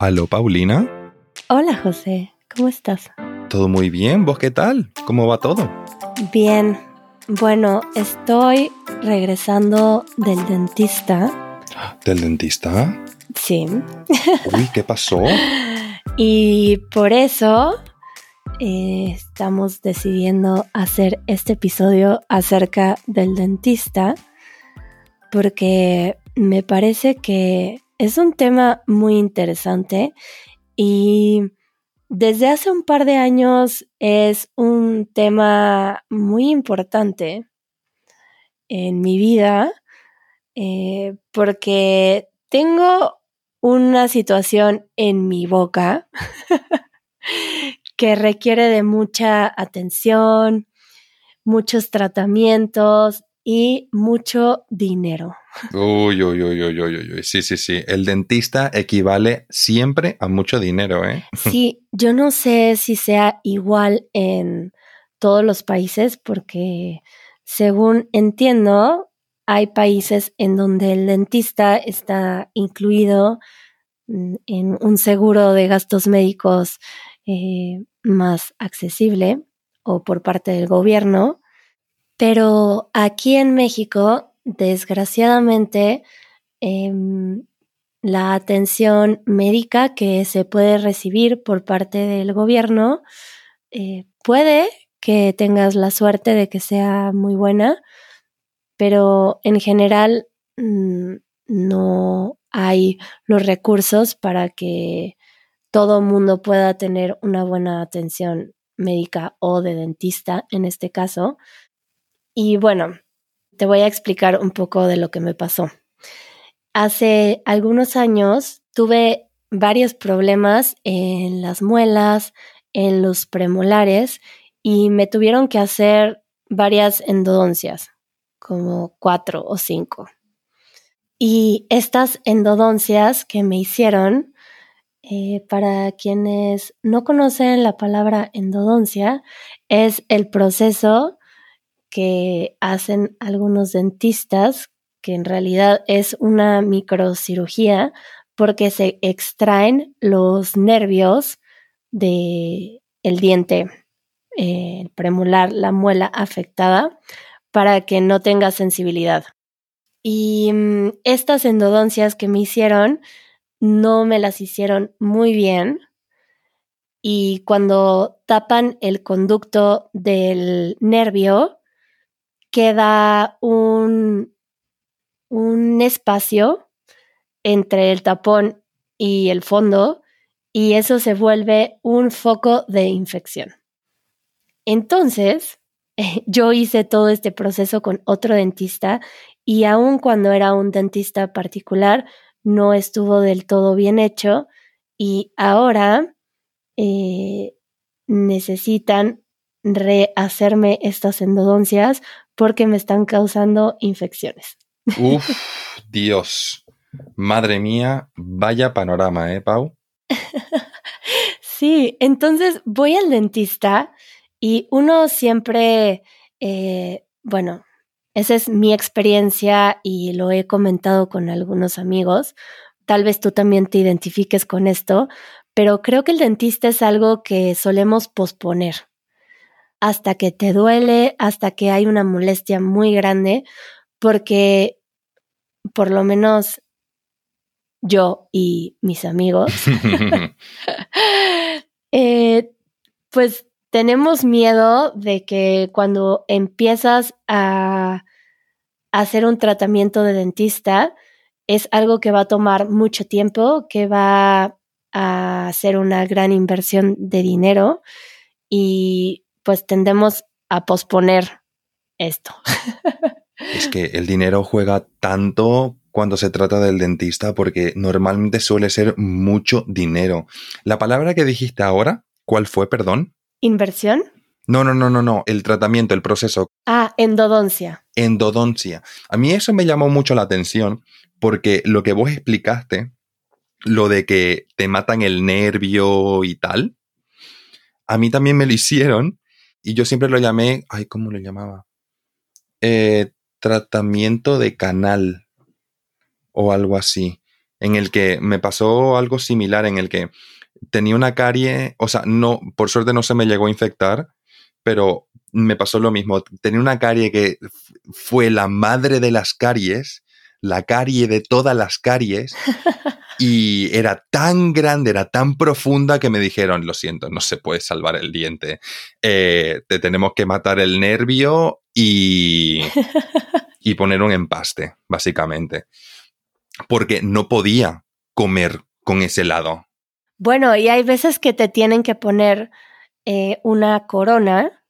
Aló, Paulina. Hola, José. ¿Cómo estás? Todo muy bien. ¿Vos qué tal? ¿Cómo va todo? Bien. Bueno, estoy regresando del dentista. ¿Del dentista? Sí. Uy, ¿qué pasó? y por eso eh, estamos decidiendo hacer este episodio acerca del dentista, porque me parece que es un tema muy interesante y desde hace un par de años es un tema muy importante en mi vida eh, porque tengo una situación en mi boca que requiere de mucha atención, muchos tratamientos y mucho dinero. Uy, uy, uy, uy, uy, uy, sí, sí, sí. El dentista equivale siempre a mucho dinero, ¿eh? Sí, yo no sé si sea igual en todos los países porque según entiendo, hay países en donde el dentista está incluido mm, en un seguro de gastos médicos eh, más accesible o por parte del gobierno pero aquí en México, desgraciadamente, em, la atención médica que se puede recibir por parte del gobierno eh, puede que tengas la suerte de que sea muy buena, pero en general mm, no hay los recursos para que todo mundo pueda tener una buena atención médica o de dentista en este caso. Y bueno, te voy a explicar un poco de lo que me pasó. Hace algunos años tuve varios problemas en las muelas, en los premolares y me tuvieron que hacer varias endodoncias, como cuatro o cinco. Y estas endodoncias que me hicieron, eh, para quienes no conocen la palabra endodoncia, es el proceso que hacen algunos dentistas, que en realidad es una microcirugía porque se extraen los nervios del el diente, eh, el premolar, la muela afectada, para que no tenga sensibilidad. Y mm, estas endodoncias que me hicieron no me las hicieron muy bien. Y cuando tapan el conducto del nervio, queda un, un espacio entre el tapón y el fondo y eso se vuelve un foco de infección. Entonces, yo hice todo este proceso con otro dentista y aun cuando era un dentista particular, no estuvo del todo bien hecho y ahora eh, necesitan rehacerme estas endodoncias porque me están causando infecciones. Uf, Dios. Madre mía, vaya panorama, ¿eh, Pau? sí, entonces voy al dentista y uno siempre, eh, bueno, esa es mi experiencia y lo he comentado con algunos amigos. Tal vez tú también te identifiques con esto, pero creo que el dentista es algo que solemos posponer hasta que te duele, hasta que hay una molestia muy grande, porque por lo menos yo y mis amigos, eh, pues tenemos miedo de que cuando empiezas a hacer un tratamiento de dentista, es algo que va a tomar mucho tiempo, que va a ser una gran inversión de dinero y pues tendemos a posponer esto. Es que el dinero juega tanto cuando se trata del dentista porque normalmente suele ser mucho dinero. La palabra que dijiste ahora, ¿cuál fue, perdón? ¿Inversión? No, no, no, no, no, el tratamiento, el proceso. Ah, endodoncia. Endodoncia. A mí eso me llamó mucho la atención porque lo que vos explicaste, lo de que te matan el nervio y tal, a mí también me lo hicieron y yo siempre lo llamé, ay, ¿cómo lo llamaba? Eh, tratamiento de canal o algo así. en el que me pasó algo similar, en el que tenía una carie, o sea, no, por suerte no se me llegó a infectar, pero me pasó lo mismo. Tenía una carie que fue la madre de las caries, la carie de todas las caries, y era tan grande, era tan profunda que me dijeron, lo siento, no se puede salvar el diente, eh, te tenemos que matar el nervio y, y poner un empaste, básicamente, porque no podía comer con ese lado. Bueno, y hay veces que te tienen que poner eh, una corona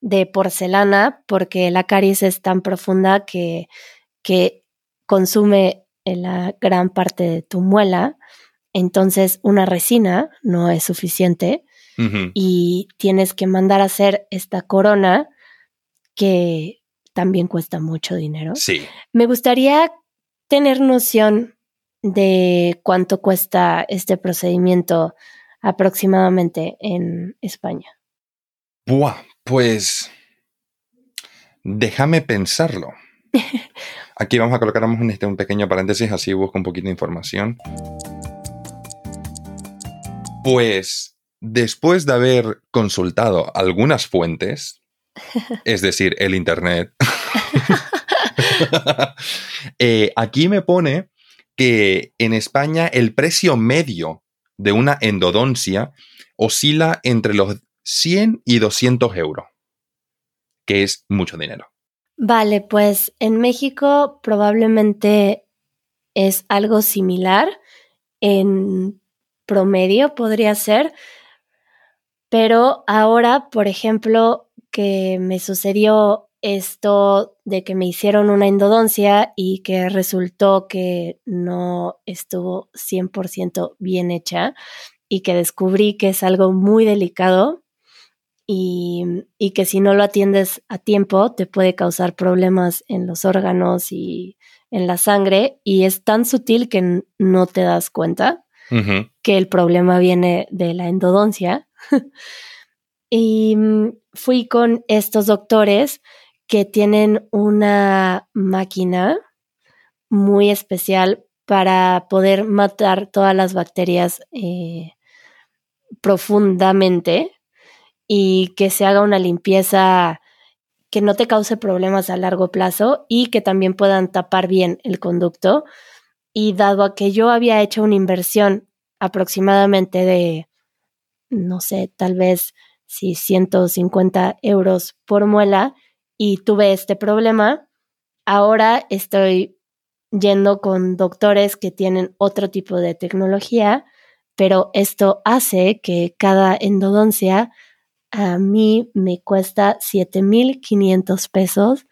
de porcelana porque la caries es tan profunda que, que consume la gran parte de tu muela. Entonces, una resina no es suficiente y tienes que mandar a hacer esta corona que también cuesta mucho dinero. Sí. Me gustaría tener noción de cuánto cuesta este procedimiento aproximadamente en España. Buah, pues déjame pensarlo. Aquí vamos a colocar un, este, un pequeño paréntesis, así busco un poquito de información. Pues después de haber consultado algunas fuentes, es decir, el Internet, eh, aquí me pone que en España el precio medio de una endodoncia oscila entre los 100 y 200 euros, que es mucho dinero. Vale, pues en México probablemente es algo similar, en promedio podría ser, pero ahora, por ejemplo, que me sucedió esto de que me hicieron una endodoncia y que resultó que no estuvo 100% bien hecha y que descubrí que es algo muy delicado y, y, que si no lo atiendes a tiempo te puede causar problemas en los órganos y en la sangre y es tan sutil que no te das cuenta que el problema viene de la endodoncia. y mm, fui con estos doctores que tienen una máquina muy especial para poder matar todas las bacterias eh, profundamente y que se haga una limpieza que no te cause problemas a largo plazo y que también puedan tapar bien el conducto. Y dado a que yo había hecho una inversión aproximadamente de, no sé, tal vez si 150 euros por muela, y tuve este problema, ahora estoy yendo con doctores que tienen otro tipo de tecnología, pero esto hace que cada endodoncia a mí me cuesta 7.500 pesos,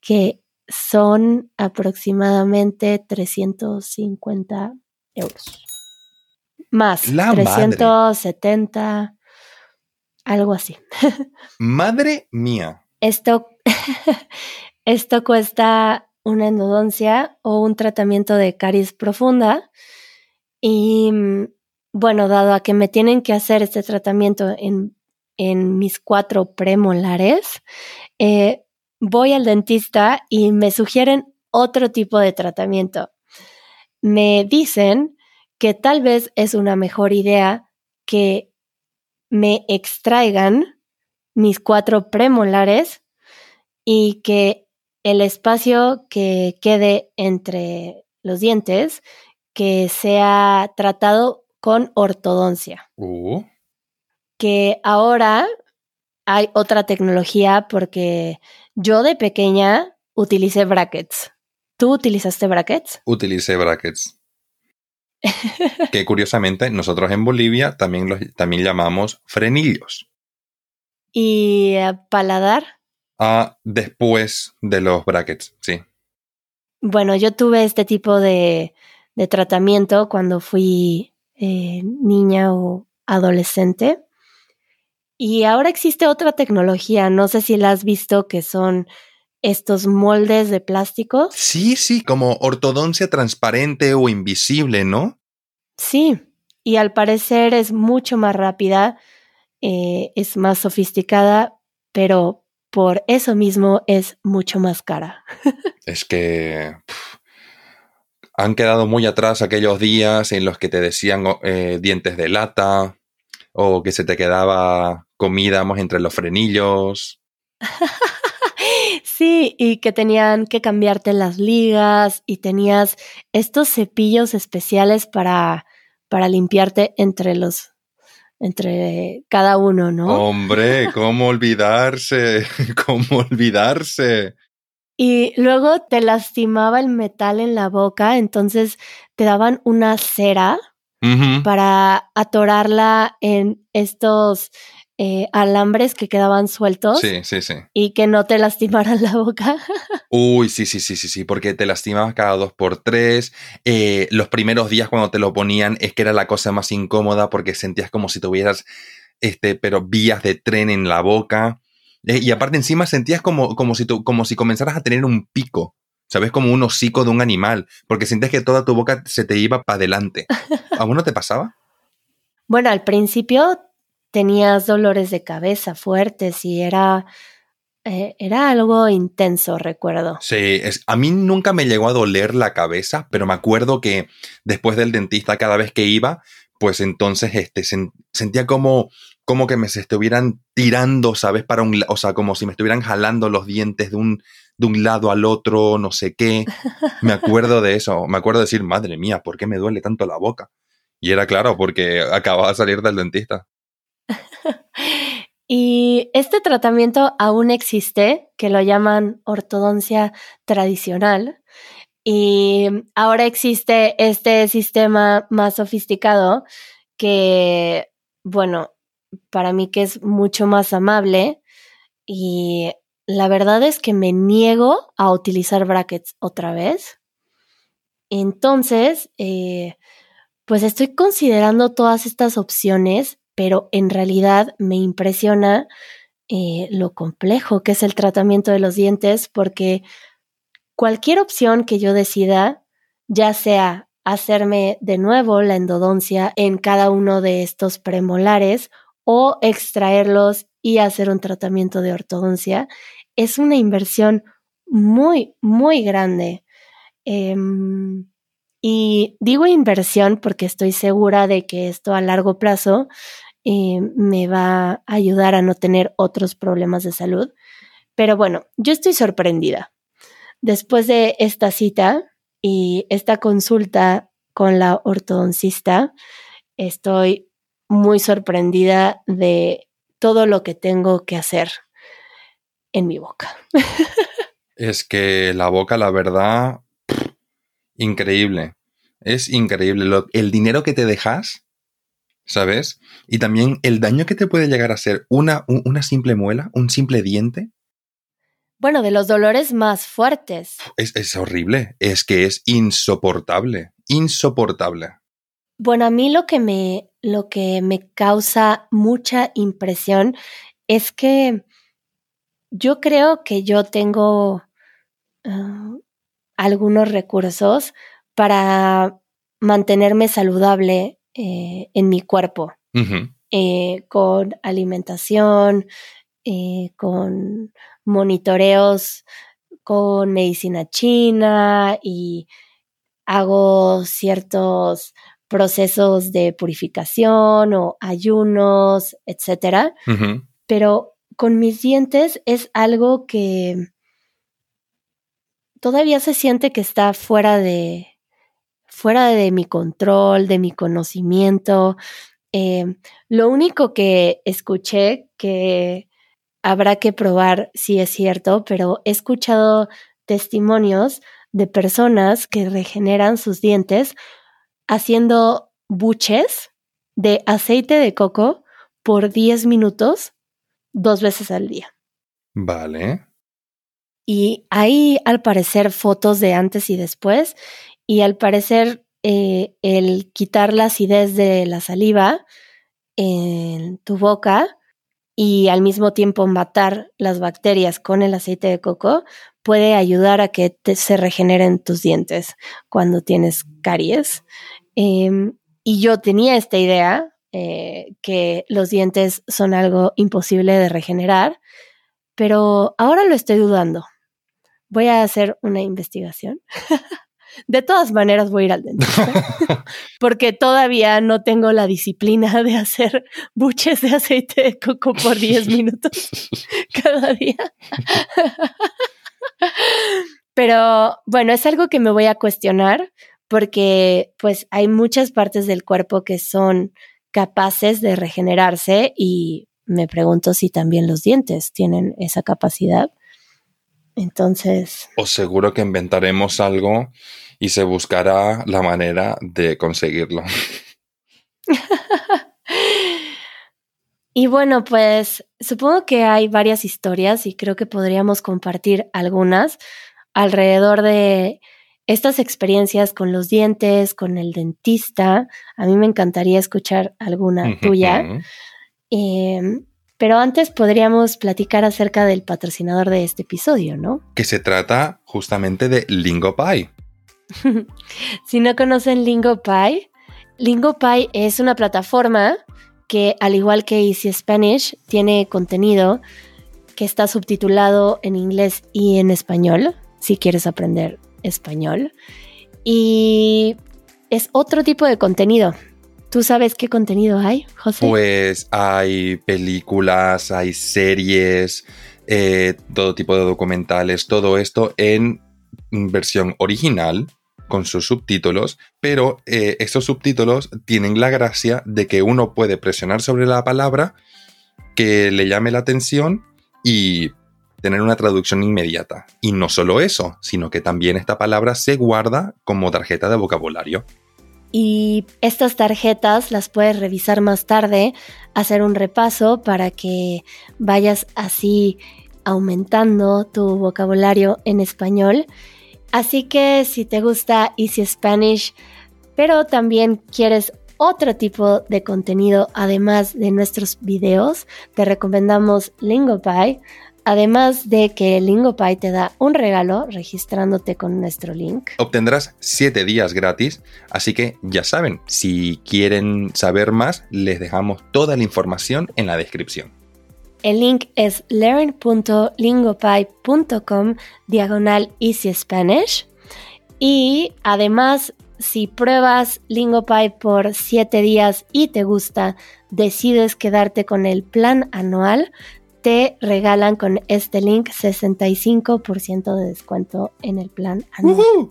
que son aproximadamente 350 euros. Más, 370, algo así. Madre mía. Esto, esto cuesta una endodoncia o un tratamiento de caries profunda. Y bueno, dado a que me tienen que hacer este tratamiento en, en mis cuatro premolares, eh, voy al dentista y me sugieren otro tipo de tratamiento. Me dicen que tal vez es una mejor idea que me extraigan mis cuatro premolares y que el espacio que quede entre los dientes que sea tratado con ortodoncia. Uh. Que ahora hay otra tecnología porque yo de pequeña utilicé brackets. ¿Tú utilizaste brackets? Utilicé brackets. que curiosamente nosotros en Bolivia también los también llamamos frenillos. ¿Y paladar? Ah, después de los brackets, sí. Bueno, yo tuve este tipo de, de tratamiento cuando fui eh, niña o adolescente. Y ahora existe otra tecnología, no sé si la has visto, que son estos moldes de plástico. Sí, sí, como ortodoncia transparente o invisible, ¿no? Sí, y al parecer es mucho más rápida eh, es más sofisticada, pero por eso mismo es mucho más cara. es que Han quedado muy atrás aquellos días en los que te decían eh, dientes de lata o que se te quedaba comida entre los frenillos. Sí, y que tenían que cambiarte las ligas y tenías estos cepillos especiales para, para limpiarte entre los entre cada uno, ¿no? Hombre, ¿cómo olvidarse? ¿Cómo olvidarse? Y luego te lastimaba el metal en la boca, entonces te daban una cera para atorarla en estos eh, alambres que quedaban sueltos. Sí, sí, sí. Y que no te lastimaran la boca. Uy, sí, sí, sí, sí, sí, porque te lastimabas cada dos por tres. Eh, los primeros días cuando te lo ponían es que era la cosa más incómoda porque sentías como si tuvieras, este, pero vías de tren en la boca. Eh, y aparte encima sentías como, como, si como si comenzaras a tener un pico. ¿Sabes? Como un hocico de un animal, porque sentías que toda tu boca se te iba para adelante. ¿A uno te pasaba? Bueno, al principio tenías dolores de cabeza fuertes y era, eh, era algo intenso, recuerdo. Sí, es, a mí nunca me llegó a doler la cabeza, pero me acuerdo que después del dentista, cada vez que iba, pues entonces este, sentía como, como que me se estuvieran tirando, ¿sabes? Para un, o sea, como si me estuvieran jalando los dientes de un, de un lado al otro, no sé qué. Me acuerdo de eso, me acuerdo de decir, madre mía, ¿por qué me duele tanto la boca? Y era claro, porque acababa de salir del dentista. y este tratamiento aún existe, que lo llaman ortodoncia tradicional. Y ahora existe este sistema más sofisticado que, bueno, para mí que es mucho más amable y la verdad es que me niego a utilizar brackets otra vez. Entonces, eh, pues estoy considerando todas estas opciones pero en realidad me impresiona eh, lo complejo que es el tratamiento de los dientes porque cualquier opción que yo decida, ya sea hacerme de nuevo la endodoncia en cada uno de estos premolares o extraerlos y hacer un tratamiento de ortodoncia, es una inversión muy, muy grande. Em, y digo inversión porque estoy segura de que esto a largo plazo eh, me va a ayudar a no tener otros problemas de salud. Pero bueno, yo estoy sorprendida. Después de esta cita y esta consulta con la ortodoncista, estoy muy sorprendida de todo lo que tengo que hacer en mi boca. es que la boca, la verdad, increíble. Es increíble. el dinero que te dejas ¿sabes? Y también el daño que te puede llegar a hacer una, una simple muela, un simple diente. Bueno, de los dolores más fuertes. Es, es horrible, es que es insoportable, insoportable. Bueno, a mí lo que me, lo que me causa mucha impresión es que yo creo que yo tengo ah, algunos recursos para mantenerme saludable eh, en mi cuerpo, eh, con alimentación, eh, con monitoreos, con medicina china y hago ciertos procesos de purificación o ayunos, etcétera. Pero con mis dientes es algo que todavía se siente que está fuera de, fuera de mi control, de mi conocimiento. Eh, lo único que escuché que habrá que probar si es cierto, pero he escuchado testimonios de personas que regeneran sus dientes haciendo buches de aceite de coco por 10 minutos dos veces al día. Vale. Y hay al parecer fotos de antes y después y al parecer eh, el quitar la acidez de la saliva en tu boca y al mismo tiempo matar las bacterias con el aceite de coco puede ayudar a que se regeneren tus dientes cuando tienes caries. Em, y yo tenía esta idea eh, que los dientes son algo imposible de regenerar, pero ahora lo estoy dudando. Voy a hacer una investigación De todas maneras voy a ir al dentista porque todavía no tengo la disciplina de hacer buches de aceite de coco por 10 minutos cada día. Pero bueno, es algo que me voy a cuestionar porque pues hay muchas partes del cuerpo que son capaces de regenerarse y me pregunto si también los dientes tienen esa capacidad. Entonces... Os seguro que inventaremos algo y se buscará la manera de conseguirlo. y bueno, pues supongo que hay varias historias y creo que podríamos compartir algunas alrededor de estas experiencias con los dientes, con el dentista. A mí me encantaría escuchar alguna tuya. Em, pero antes podríamos platicar acerca del patrocinador de este episodio, ¿no? Que se trata justamente de LingoPie. si no conocen LingoPie, LingoPie es una plataforma que, al igual que Easy Spanish, tiene contenido que está subtitulado en inglés y en español, si quieres aprender español. Y es otro tipo de contenido. ¿Tú sabes qué contenido hay, José? Pues hay películas, hay series, eh, todo tipo de documentales, todo esto en versión original con sus subtítulos, pero eh, estos subtítulos tienen la gracia de que uno puede presionar sobre la palabra que le llame la atención y tener una traducción inmediata. Y no solo eso, sino que también esta palabra se guarda como tarjeta de vocabulario. Y estas tarjetas las puedes revisar más tarde, hacer un repaso para que vayas así aumentando tu vocabulario en español. Así que si te gusta Easy Spanish, pero también quieres otro tipo de contenido además de nuestros videos, te recomendamos LingoPie. Además de que LingoPie te da un regalo registrándote con nuestro link. Obtendrás 7 días gratis, así que ya saben, si quieren saber más, les dejamos toda la información en la descripción. El link es learn.lingopie.com diagonal Easy Spanish. Y además, si pruebas LingoPie por 7 días y te gusta, decides quedarte con el plan anual, te regalan con este link 65% de descuento en el plan anual.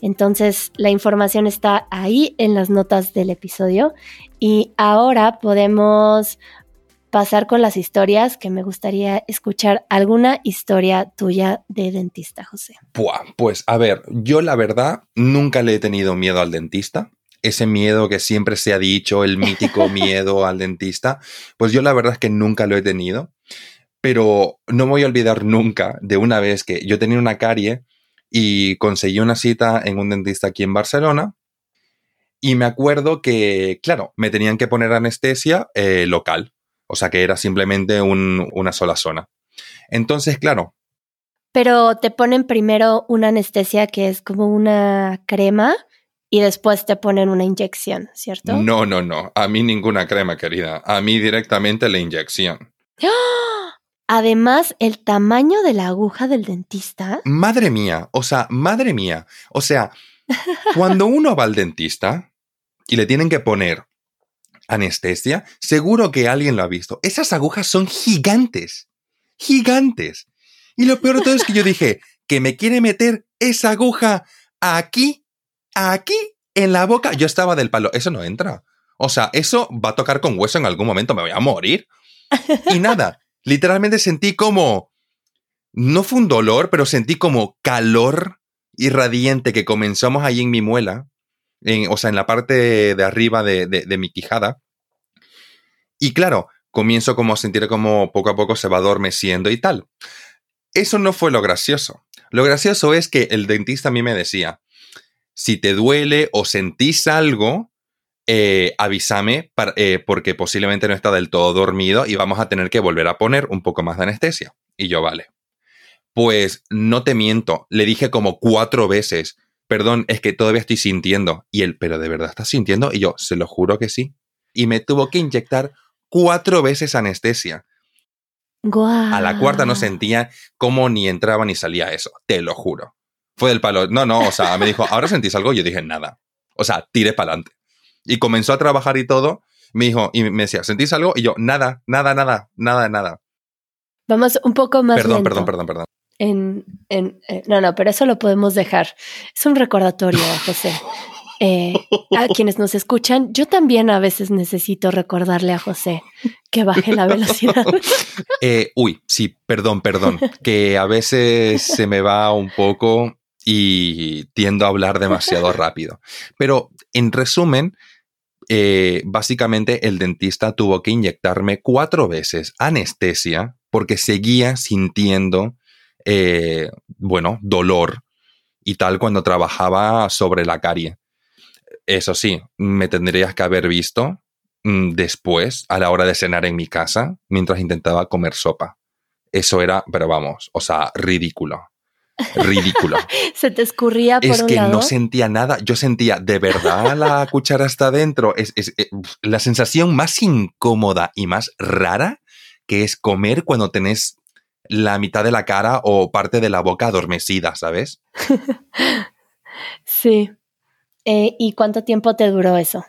Entonces, la información está ahí en las notas del episodio. Y ahora podemos pasar con las historias que me gustaría escuchar alguna historia tuya de dentista, José. pues a ver, yo la verdad nunca le he tenido miedo al dentista ese miedo que siempre se ha dicho, el mítico miedo al dentista, pues yo la verdad es que nunca lo he tenido, pero no me voy a olvidar nunca de una vez que yo tenía una carie y conseguí una cita en un dentista aquí en Barcelona y me acuerdo que, claro, me tenían que poner anestesia eh, local, o sea que era simplemente una sola zona. Entonces, claro. Pero te ponen primero una anestesia que es como una crema y después te ponen una inyección, ¿cierto? No, no, no. A mí ninguna crema, querida. A mí directamente la inyección. Además, el tamaño de la aguja del dentista. Madre mía, o sea, madre mía. O sea, cuando uno va al dentista y le tienen que poner anestesia, seguro que alguien lo ha visto. Esas agujas son gigantes. Gigantes. Y lo peor de todo es que yo dije, que me quiere meter esa aguja aquí aquí en la boca, yo estaba del palo, eso no entra. O sea, eso va a tocar con hueso en algún momento, me voy a morir. Y nada, literalmente sentí como, no fue un dolor, pero sentí como calor irradiante que comenzamos ahí en mi muela, en, o sea, en la parte de arriba de, de mi quijada. Y claro, comienzo como a sentir como poco a poco se va adormeciendo y tal. Eso no fue lo gracioso. Lo gracioso es que el dentista a mí me decía, si te duele o sentís algo, eh, avísame eh, porque posiblemente no está del todo dormido y vamos a tener que volver a poner un poco más de anestesia. Y yo, vale. Pues no te miento, le dije como cuatro veces, perdón, es que todavía estoy sintiendo. Y él, pero de verdad estás sintiendo? Y yo, se lo juro que sí. Y me tuvo que inyectar cuatro veces anestesia. A la cuarta no sentía cómo ni entraba ni salía eso, te lo juro Fue del palo. No, no, o sea, me dijo, ¿ahora sentís algo? Yo dije, nada. O sea, tiré para adelante. Y comenzó a trabajar y todo. Me dijo, y me decía, ¿sentís algo? Y yo, nada, nada, nada, nada, nada. Vamos un poco más Perdón, lento. perdón, perdón, perdón. En, en, eh, no, no, pero eso lo podemos dejar. Es un recordatorio, José. Eh, a quienes nos escuchan, yo también a veces necesito recordarle a José que baje la velocidad. Eh, uy, sí, perdón, perdón. Que a veces se me va un poco y tiendo a hablar demasiado rápido. Pero en resumen, eh, básicamente el dentista tuvo que inyectarme cuatro veces anestesia porque seguía sintiendo, eh, bueno, dolor y tal cuando trabajaba sobre la carie. Eso sí, me tendrías que haber visto mm, después, a la hora de cenar en mi casa, mientras intentaba comer sopa. Eso era, pero vamos, o sea, ridículo. Ridículo. Se te escurría por es un que lado. no sentía nada. Yo sentía, de verdad, la cuchara está adentro. Es, es- eh, la sensación más incómoda y más rara que es comer cuando tenés la mitad de la cara o parte de la boca adormecida, ¿sabes? Sí. Eh, ¿Y cuánto tiempo te duró eso?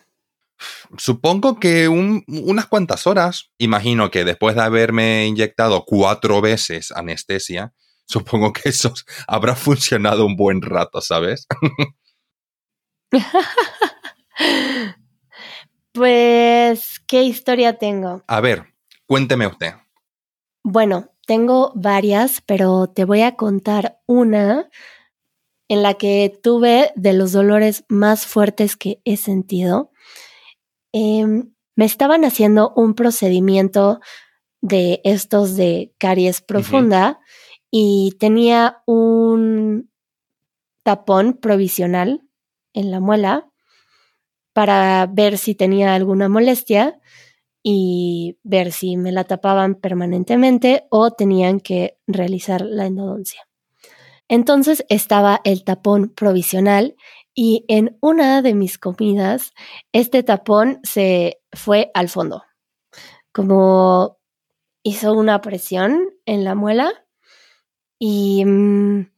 Supongo que un- unas cuantas horas. Imagino que después de haberme inyectado cuatro veces anestesia, supongo que eso habrá funcionado un buen rato, ¿sabes? Pues, ¿qué historia tengo? A ver, cuénteme usted. Bueno, tengo varias, pero te voy a contar una en la que tuve de los dolores más fuertes que he sentido. Em, me estaban haciendo un procedimiento de estos de caries profunda y tenía un tapón provisional en la muela para ver si tenía alguna molestia y ver si me la tapaban permanentemente o tenían que realizar la endodoncia. Entonces estaba el tapón provisional y en una de mis comidas este tapón se fue al fondo. Como hizo una presión en la muela y mm,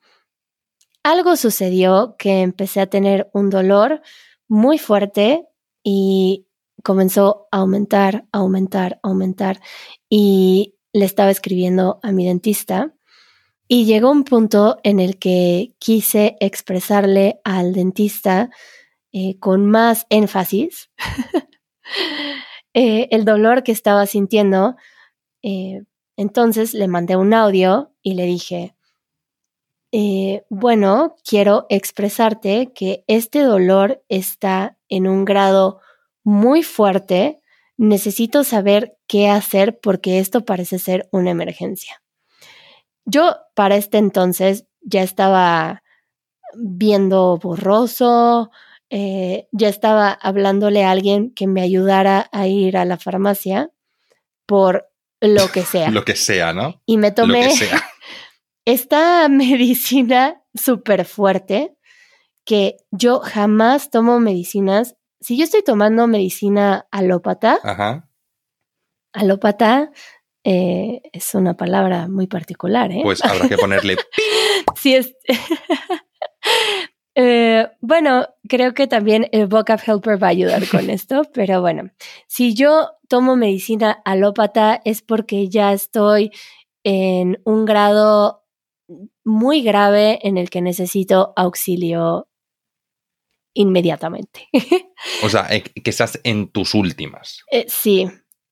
algo sucedió que empecé a tener un dolor muy fuerte y comenzó a aumentar, aumentar, aumentar y le estaba escribiendo a mi dentista y llegó un punto en el que quise expresarle al dentista eh, con más énfasis eh, el dolor que estaba sintiendo. Eh, entonces le mandé un audio y le dije, eh, bueno, quiero expresarte que este dolor está en un grado muy fuerte. Necesito saber qué hacer porque esto parece ser una emergencia. Yo para este entonces ya estaba viendo borroso, eh, ya estaba hablándole a alguien que me ayudara a ir a la farmacia por lo que sea. Lo que sea, ¿no? y me Lo tomé que sea. esta medicina súper fuerte que yo jamás tomo medicinas. Si yo estoy tomando medicina alópata, Ajá. alópata eh, es una palabra muy particular, ¿eh? Pues habrá que ponerle. Sí es. Eh, bueno, creo que también el Vocab Helper va a ayudar con esto, pero bueno, si yo tomo medicina alópata es porque ya estoy en un grado muy grave en el que necesito auxilio inmediatamente. O sea, eh, que estás en tus últimas. Eh, sí.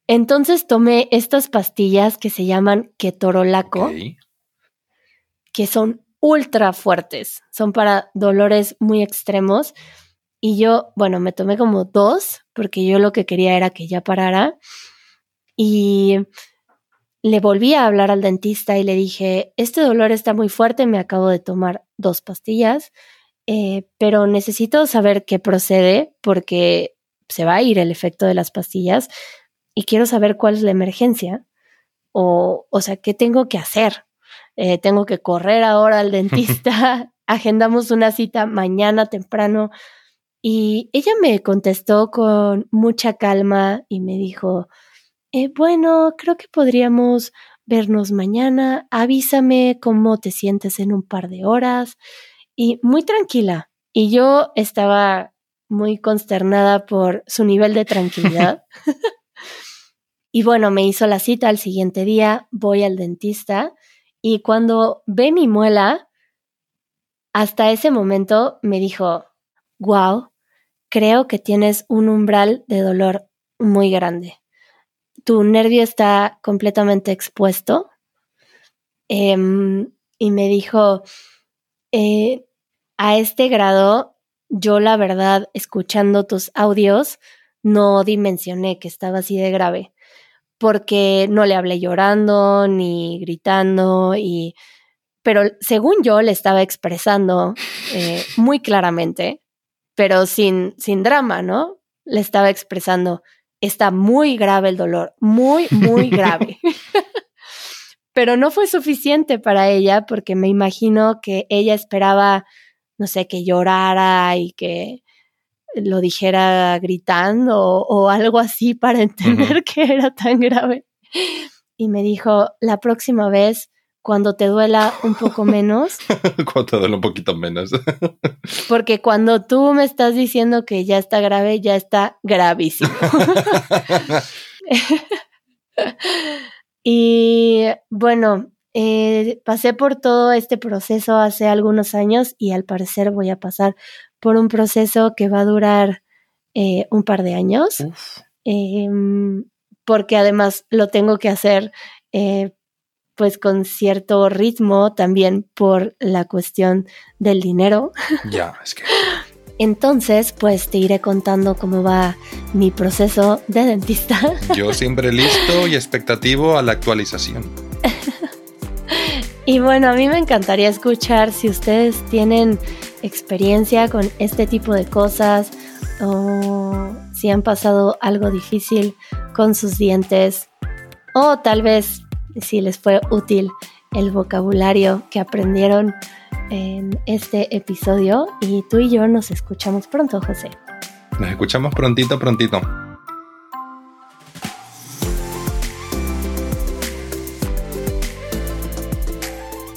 Entonces tomé estas pastillas que se llaman ketorolaco. Que son ultra fuertes, son para dolores muy extremos. Y yo, bueno, me tomé como dos, porque yo lo que quería era que ya parara. Y le volví a hablar al dentista y le dije, este dolor está muy fuerte, me acabo de tomar dos pastillas, eh, pero necesito saber qué procede porque se va a ir el efecto de las pastillas y quiero saber cuál es la emergencia o, o sea, qué tengo que hacer. Eh, tengo que correr ahora al dentista, agendamos una cita mañana temprano. Y ella me contestó con mucha calma y me dijo, eh, bueno, creo que podríamos vernos mañana, avísame cómo te sientes en un par de horas y muy tranquila. Y yo estaba muy consternada por su nivel de tranquilidad. y bueno, me hizo la cita al siguiente día, voy al dentista y cuando ve mi muela, hasta ese momento me dijo, wow, creo que tienes un umbral de dolor muy grande. Tu nervio está completamente expuesto. Em, y me dijo, eh, a este grado, yo la verdad, escuchando tus audios, no dimensioné que estaba así de grave, porque no le hablé llorando ni gritando y pero según yo le estaba expresando eh, muy claramente, pero sin, sin drama, ¿no? Le estaba expresando, está muy grave el dolor, muy, muy grave. pero no fue suficiente para ella porque me imagino que ella esperaba, no sé, que llorara y que lo dijera gritando o, algo así para entender que era tan grave. Y me dijo, la próxima vez cuando te duela un poco menos. cuando te duele un poquito menos. porque cuando tú me estás diciendo que ya está grave, ya está gravísimo. y bueno, eh, pasé por todo este proceso hace algunos años y al parecer voy a pasar por un proceso que va a durar eh, un par de años. Em, porque además lo tengo que hacer eh, pues con cierto ritmo también por la cuestión del dinero. Ya, es que... Entonces, pues te iré contando cómo va mi proceso de dentista. Yo siempre listo y expectativo a la actualización. Y bueno, a mí me encantaría escuchar si ustedes tienen experiencia con este tipo de cosas o si han pasado algo difícil con sus dientes o tal vez si les fue útil el vocabulario que aprendieron en este episodio y tú y yo nos escuchamos pronto, José. Nos escuchamos prontito, prontito.